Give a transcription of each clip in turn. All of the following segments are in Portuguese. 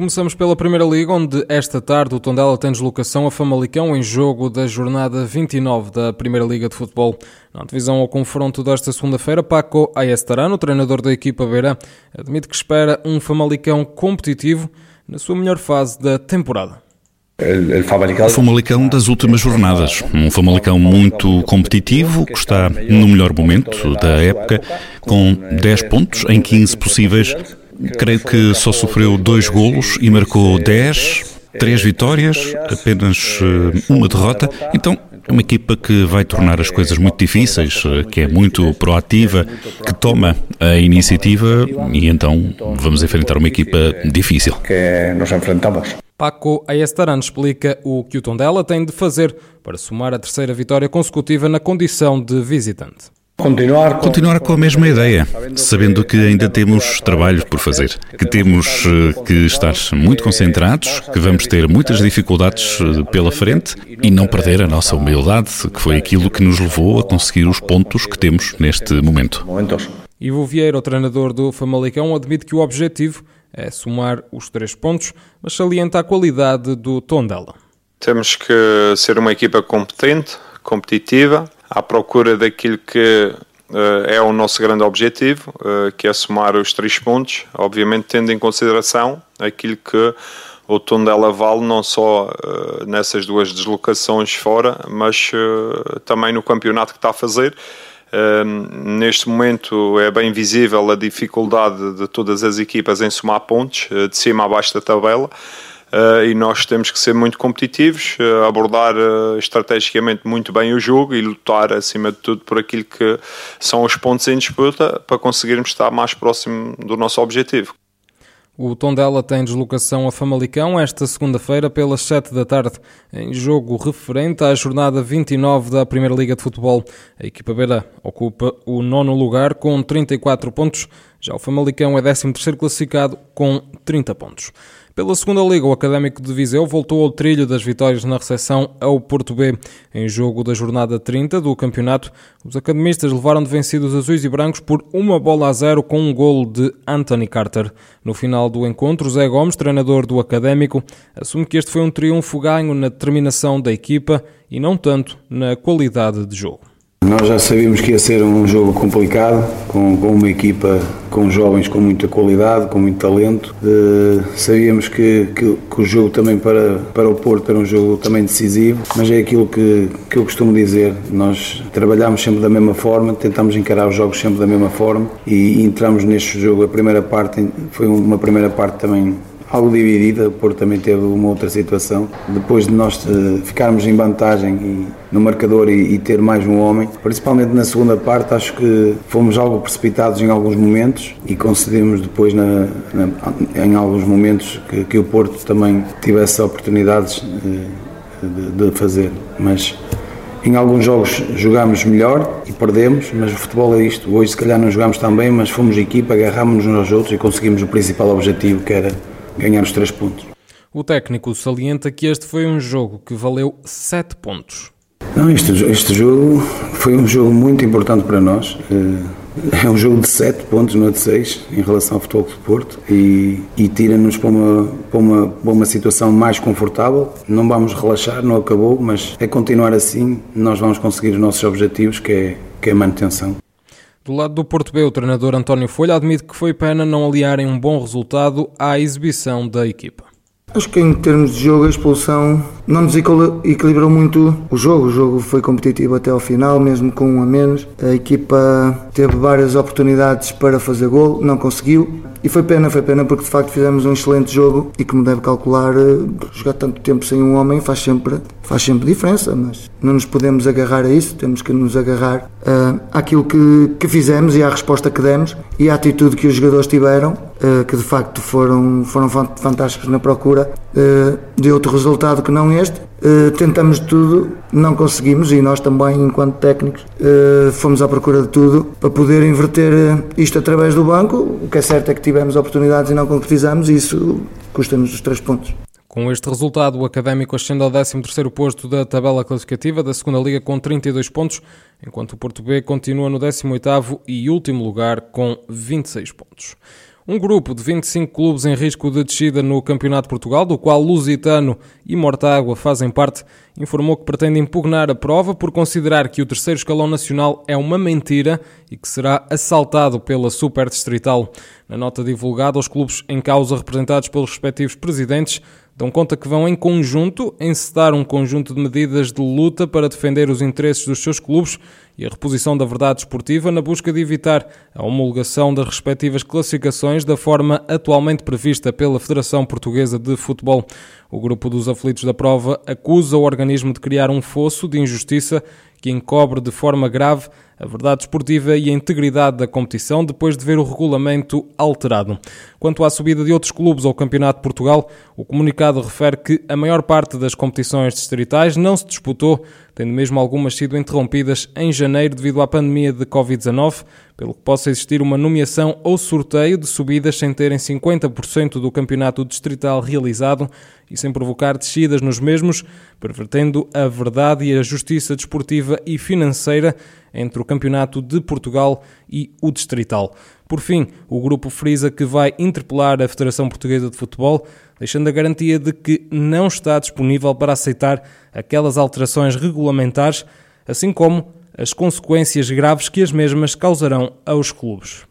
Começamos pela Primeira Liga, onde esta tarde o Tondela tem deslocação a Famalicão em jogo da jornada 29 da Primeira Liga de Futebol. Na divisão ao confronto desta segunda-feira, Paco Ayestarano, treinador da equipa Beira, admite que espera um Famalicão competitivo na sua melhor fase da temporada. O Famalicão das últimas jornadas. Um Famalicão muito competitivo, que está no melhor momento da época, com 10 pontos em 15 possíveis. Creio que só sofreu dois golos e marcou 10, três vitórias, apenas eh, uma derrota. Então, é uma equipa que vai tornar as coisas muito difíceis, eh, que é muito proativa, que toma a iniciativa e então vamos enfrentar uma equipa difícil. Que nos enfrentamos. Paco Ayestaran explica o que o Tondela tem de fazer para somar a terceira vitória consecutiva na condição de visitante. Continuar com... Continuar com a mesma ideia, sabendo que ainda temos trabalho por fazer, que temos eh, que estar muito concentrados, que vamos ter muitas dificuldades eh, pela frente e não perder a nossa humildade, que foi aquilo que nos levou a conseguir os pontos que temos neste momento. Ivo Vieira, o treinador do Famalicão, admite que o objetivo é somar os três pontos, mas salienta a qualidade do tom dela. Temos que ser uma equipa competente, competitiva, à procura daquilo que uh, é o nosso grande objetivo, uh, que é somar os três pontos, obviamente tendo em consideração aquilo que o Tondela vale não só uh, nessas duas deslocações fora, mas também no campeonato que está a fazer neste momento é bem visível a dificuldade de todas as equipas em somar pontos, de cima a baixo da tabela. Uh, e nós temos que ser muito competitivos, uh, abordar estrategicamente muito bem o jogo e lutar acima de tudo por aquilo que são os pontos em disputa para conseguirmos estar mais próximo do nosso objetivo. O Tondela tem deslocação a Famalicão esta segunda-feira pelas 7 da tarde, em jogo referente à jornada 29 da Primeira Liga de Futebol. A equipa beira ocupa o nono lugar com 34 pontos, já o Famalicão é 13º classificado com 30 pontos. Pela segunda liga, o Académico de Viseu voltou ao trilho das vitórias na recepção ao Porto B. Em jogo da jornada 30 do campeonato, os academistas levaram de vencidos azuis e brancos por uma bola a zero com um golo de Anthony Carter. No final do encontro, Zé Gomes, treinador do Académico, assume que este foi um triunfo ganho na determinação da equipa e não tanto na qualidade de jogo. Nós já sabíamos que ia ser um jogo complicado, com, com uma equipa com jovens com muita qualidade, com muito talento. Uh, sabíamos que, que, que, o jogo também para, para o Porto era um jogo também decisivo, mas é aquilo que, que eu costumo dizer. Nós trabalhamos sempre da mesma forma, tentamos encarar os jogos sempre da mesma forma e, e entramos neste jogo. A primeira parte foi uma primeira parte também algo dividida, o Porto também teve uma outra situação. Depois de nós eh, ficarmos em vantagem e, no marcador e, e, ter mais um homem, principalmente na segunda parte, acho que fomos algo precipitados em alguns momentos e concedemos depois na, na, em alguns momentos que, que, o Porto também tivesse oportunidades eh, de, de fazer. Mas em alguns jogos jogamos melhor e perdemos, mas o futebol é isto. Hoje, se calhar, não jogamos tão bem, mas fomos equipa, agarrámos-nos aos outros e conseguimos o principal objetivo, que era ganhar os três pontos. O técnico salienta que este foi um jogo que valeu sete pontos. Não, este, este jogo foi um jogo muito importante para nós. Eh, é um jogo de 7 pontos, não é de 6, em relação ao Futebol de Porto e, e tira-nos para uma, para, uma, para uma situação mais confortável. Não vamos relaxar, não acabou, mas é continuar assim, nós vamos conseguir os nossos objetivos, que é, que é a manutenção. Do lado do Porto B, o treinador António Folha admite que foi pena não aliarem um bom resultado à exibição da equipa. Acho que em termos de jogo, a expulsão não nos equilibrou muito o jogo. O jogo foi competitivo até ao final, mesmo com um a menos. A equipa teve várias oportunidades para fazer gol, não conseguiu. E foi pena, foi pena porque de facto fizemos um excelente jogo e como deve calcular, jogar tanto tempo sem um homem faz sempre, faz sempre diferença, mas não nos podemos agarrar a isso, temos que nos agarrar uh, àquilo que, que fizemos e à resposta que demos e à atitude que os jogadores tiveram que de facto foram, foram fantásticos na procura uh, de outro resultado que não este. Uh, tentamos tudo, não conseguimos e nós também, enquanto técnicos, fomos à procura de tudo para poder inverter isto através do banco. O que é certo é que tivemos oportunidades e não concretizamos e isso custa-nos os três pontos. Com este resultado, o Académico ascende ao 13º posto da tabela classificativa da segunda Liga com 32 pontos, enquanto o Porto B continua no 18º e último lugar com 26 pontos. Um grupo de 25 clubes em risco de descida no Campeonato de Portugal, do qual Lusitano e Mortágua fazem parte, informou que pretende impugnar a prova por considerar que o terceiro escalão nacional é uma mentira e que será assaltado pela Super Distrital. Na nota divulgada, os clubes em causa, representados pelos respectivos presidentes, dão conta que vão em conjunto encetar um conjunto de medidas de luta para defender os interesses dos seus clubes e a reposição da verdade esportiva na busca de evitar a homologação das respectivas classificações da forma atualmente prevista pela Federação Portuguesa de Futebol. O grupo dos aflitos da prova acusa o organismo de criar um fosso de injustiça que encobre de forma grave a verdade esportiva e a integridade da competição depois de ver o regulamento alterado. Quanto à subida de outros clubes ao Campeonato de Portugal, o comunicado refere que a maior parte das competições distritais não se disputou, tendo mesmo algumas sido interrompidas em janeiro devido à pandemia de Covid-19, pelo que possa existir uma nomeação ou sorteio de subidas sem terem 50% do campeonato distrital realizado e sem provocar descidas nos mesmos, pervertendo a verdade e a justiça desportiva e financeira entre o Campeonato de Portugal e o Distrital. Por fim, o grupo frisa que vai interpelar a Federação Portuguesa de Futebol, deixando a garantia de que não está disponível para aceitar aquelas alterações regulamentares, assim como as consequências graves que as mesmas causarão aos clubes.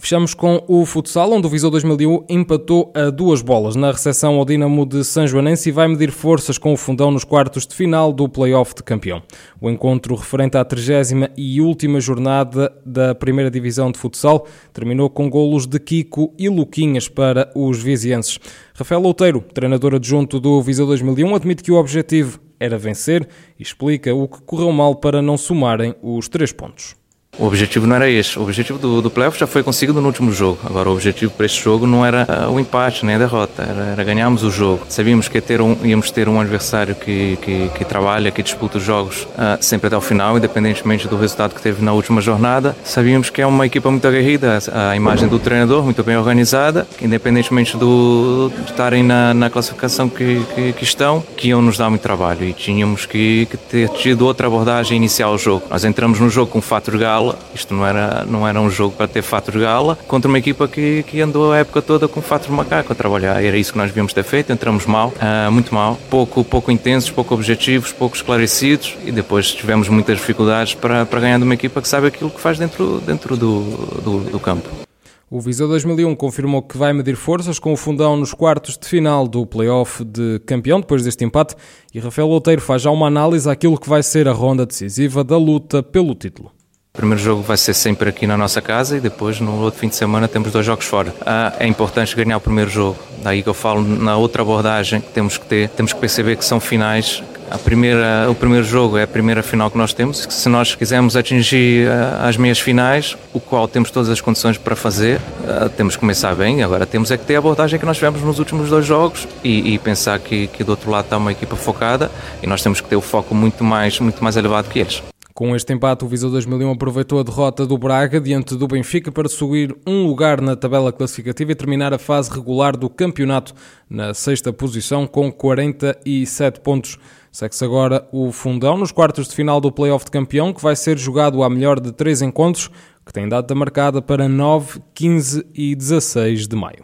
Fechamos com o futsal, onde o Viseu 2001 empatou a duas bolas na recepção ao Dinamo de São Joanense e vai medir forças com o fundão nos quartos de final do play-off de campeão. O encontro referente à 30 e última jornada da primeira divisão de futsal terminou com golos de Kiko e Luquinhas para os vizienses. Rafael Outeiro, treinador adjunto do Viseu 2001, admite que o objetivo era vencer e explica o que correu mal para não somarem os três pontos. O objetivo não era esse. O objetivo do, do playoff já foi conseguido no último jogo. Agora, o objetivo para este jogo não era uh, o empate nem a derrota, era, era ganharmos o jogo. Sabíamos que ter um, íamos ter um adversário que, que, que trabalha, que disputa os jogos uh, sempre até o final, independentemente do resultado que teve na última jornada. Sabíamos que é uma equipa muito aguerrida, a imagem do treinador muito bem organizada, independentemente do, de estarem na, na classificação que, que, que, estão, que iam nos dar muito trabalho e tínhamos que, que ter tido outra abordagem inicial ao jogo. Nós entramos no jogo com o fator gala isto não era, não era um jogo para ter fato de gala contra uma equipa que, que andou a época toda com fato de macaco a trabalhar. Era isso que nós devíamos ter feito. Entramos mal, uh, muito mal, pouco, pouco intensos, pouco objetivos, pouco esclarecidos e depois tivemos muitas dificuldades para, para ganhar de uma equipa que sabe aquilo que faz dentro, dentro do, do, do campo. O Viseu 2001 confirmou que vai medir forças com o fundão nos quartos de final do play-off de campeão depois deste empate e Rafael Outeiro faz já uma análise àquilo que vai ser a ronda decisiva da luta pelo título. O primeiro jogo vai ser sempre aqui na nossa casa e depois no outro fim de semana temos dois jogos fora. Ah, é importante ganhar o primeiro jogo. Daí que eu falo na outra abordagem que temos que ter, temos que perceber que são finais. A primeira, o primeiro jogo é a primeira final que nós temos. Se nós quisermos atingir ah, as meias finais, o qual temos todas as condições para fazer, ah, temos que começar bem. Agora temos é que ter a abordagem que nós tivemos nos últimos dois jogos e, e pensar que, que do outro lado está uma equipa focada e nós temos que ter o foco muito mais, muito mais elevado que eles. Com este empate, o Viseu 2001 aproveitou a derrota do Braga diante do Benfica para subir um lugar na tabela classificativa e terminar a fase regular do campeonato na sexta posição com 47 pontos. Segue-se agora o fundão nos quartos de final do Playoff de Campeão, que vai ser jogado a melhor de três encontros, que tem data marcada para 9, 15 e 16 de maio.